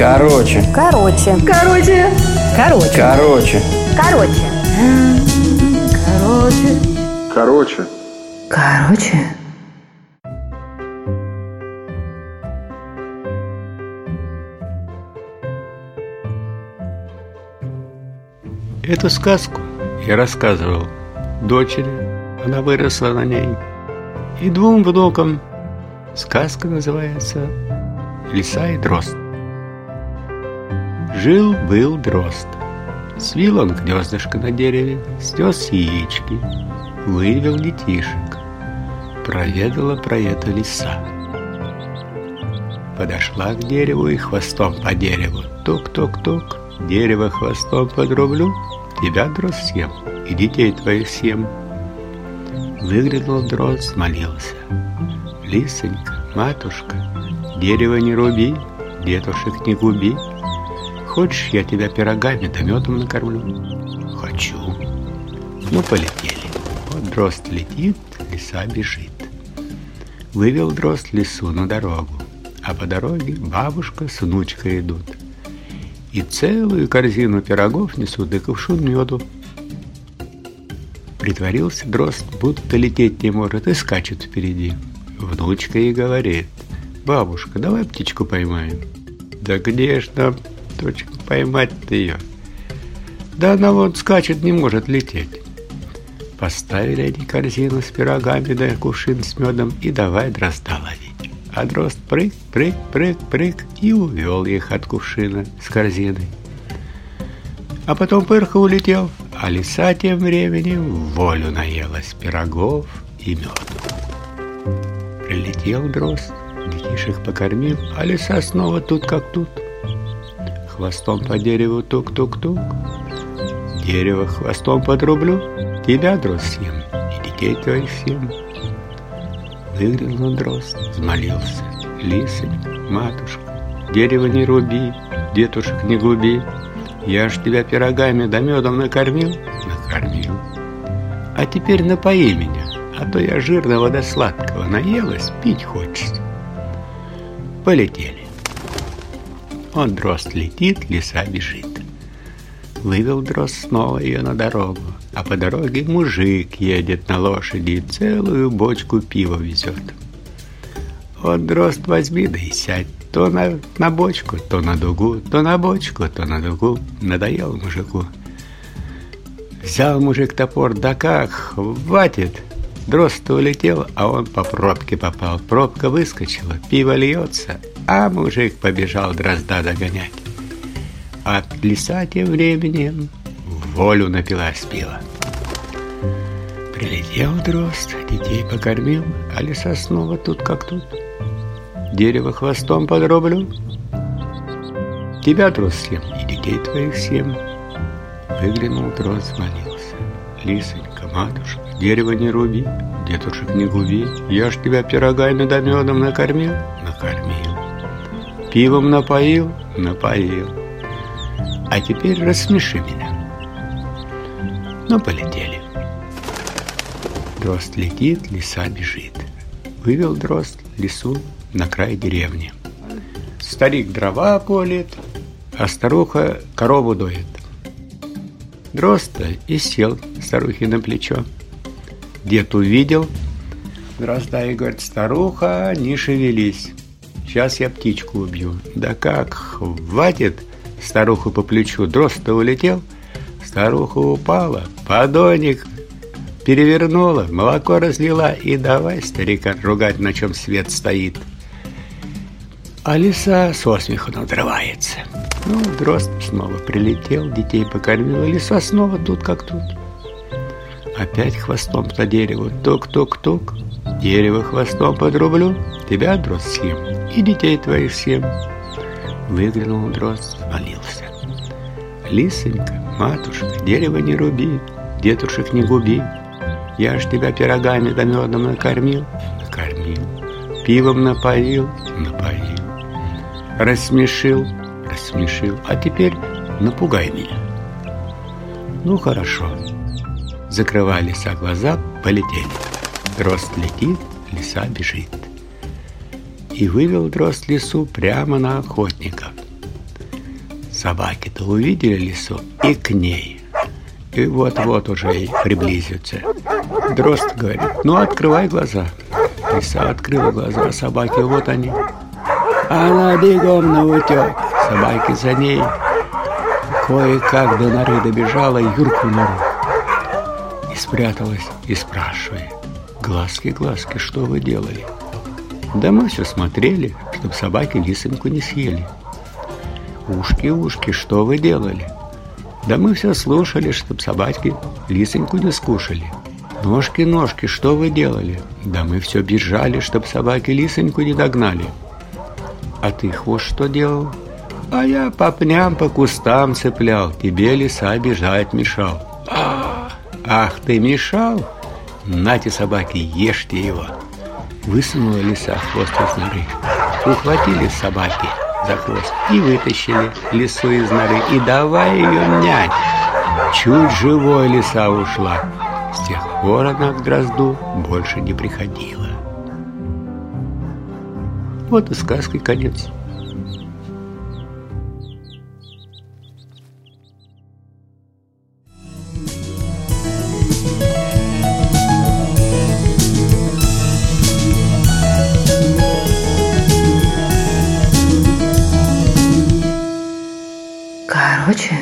Короче. Короче. Короче. Короче. Короче. Короче. Короче. Короче. Короче. Эту сказку я рассказывал дочери, она выросла на ней, и двум внукам. Сказка называется «Лиса и дрозд». Жил-был дрозд. Свил он гнездышко на дереве, снес яички, вывел детишек. Проведала про это лиса. Подошла к дереву и хвостом по дереву. Тук-тук-тук, дерево хвостом подрублю, тебя, дрозд, съем, и детей твоих съем. Выглянул дрозд, смолился. Лисонька, матушка, дерево не руби, детушек не губи. Хочешь, я тебя пирогами да медом накормлю? Хочу. Ну, полетели. Вот дрозд летит, лиса бежит. Вывел дрозд лису на дорогу, а по дороге бабушка с внучкой идут. И целую корзину пирогов несут, и кувшин меду. Притворился дрозд, будто лететь не может, и скачет впереди. Внучка и говорит, бабушка, давай птичку поймаем. Да где ж нам, дочка, поймать-то ее? Да она вот скачет, не может лететь. Поставили они корзину с пирогами, да кувшин с медом, и давай дрозда ловить. А дрозд прыг, прыг, прыг, прыг, и увел их от кувшина с корзиной. А потом пырха улетел, а лиса тем временем волю наелась пирогов и меду. Прилетел дрозд, детишек покормил, а лиса снова тут как тут. Хвостом по дереву тук-тук-тук. Дерево хвостом подрублю, тебя, дрозд, съем, и детей твоих съем. Выглянул дрозд, взмолился. Лисонька, матушка, дерево не руби, детушек не губи. Я ж тебя пирогами да медом накормил? Накормил. А теперь напои меня, а то я жирного да сладкого наелась, пить хочется. Полетели. Он дрозд летит, лиса бежит. Вывел дрозд снова ее на дорогу, а по дороге мужик едет на лошади и целую бочку пива везет. Вот дрозд возьми да и сядь, то на, на бочку, то на дугу, то на бочку, то на дугу. Надоел мужику. Взял мужик топор, да как, хватит. Дрозд улетел, а он по пробке попал. Пробка выскочила, пиво льется, а мужик побежал дрозда догонять. А лиса тем временем волю напилась пива. Прилетел дрозд, детей покормил, а лиса снова тут как тут. Дерево хвостом подроблю, тебя, дрозд, съем, и детей твоих съем. Выглянул дрозд, молился. Лисонька, матушка, дерево не руби, детушек не губи. Я ж тебя пирогами да медом накормил, накормил. Пивом напоил, напоил. А теперь рассмеши меня. Ну, полетели. Дрозд летит, лиса бежит. Вывел дрозд лису на край деревни. Старик дрова колет, а старуха корову доит. Дрозд и сел старухе на плечо. Дед увидел дрозда и говорит, старуха, не шевелись, сейчас я птичку убью. Да как, хватит старуху по плечу, дрозд-то улетел, старуха упала, подоник перевернула, молоко разлила и давай старика ругать, на чем свет стоит. А лиса со смеху надрывается. Ну, дрозд снова прилетел, детей покормил, лиса снова тут как тут. Опять хвостом по дереву, тук-тук-тук. Дерево хвостом подрублю, тебя, дрозд, съем, и детей твоих съем. Выглянул дрозд, молился. Лисонька, матушка, дерево не руби, детушек не губи. Я ж тебя пирогами да медом накормил, накормил. Пивом напоил, напоил. Рассмешил, рассмешил. А теперь напугай меня. Ну, хорошо. Закрывая лиса глаза, полетели. Дрозд летит, лиса бежит. И вывел дрозд лису прямо на охотников. Собаки-то увидели лису и к ней. И вот-вот уже и приблизятся. Дрозд говорит, ну открывай глаза. Лиса открыла глаза, собаки вот они. Она бегом на утек, собаки за ней. Кое-как до норы добежала Юрку нору. И спряталась, и спрашивает. Глазки, глазки, что вы делали? Да мы все смотрели, чтобы собаки лисоньку не съели. Ушки, ушки, что вы делали? Да мы все слушали, чтоб собаки лисоньку не скушали. Ножки, ножки, что вы делали? Да мы все бежали, чтоб собаки лисоньку не догнали. А ты, хвост, что делал? А я по пням, по кустам цеплял, тебе лиса бежать мешал. Ах, ты мешал? Нате, собаки, ешьте его. Высунула лиса хвост из норы. Ухватили собаки за хвост и вытащили лису из норы. И давай ее нять. Чуть живой лиса ушла. С тех пор она к дрозду больше не приходила. Вот и сказки конец. Короче,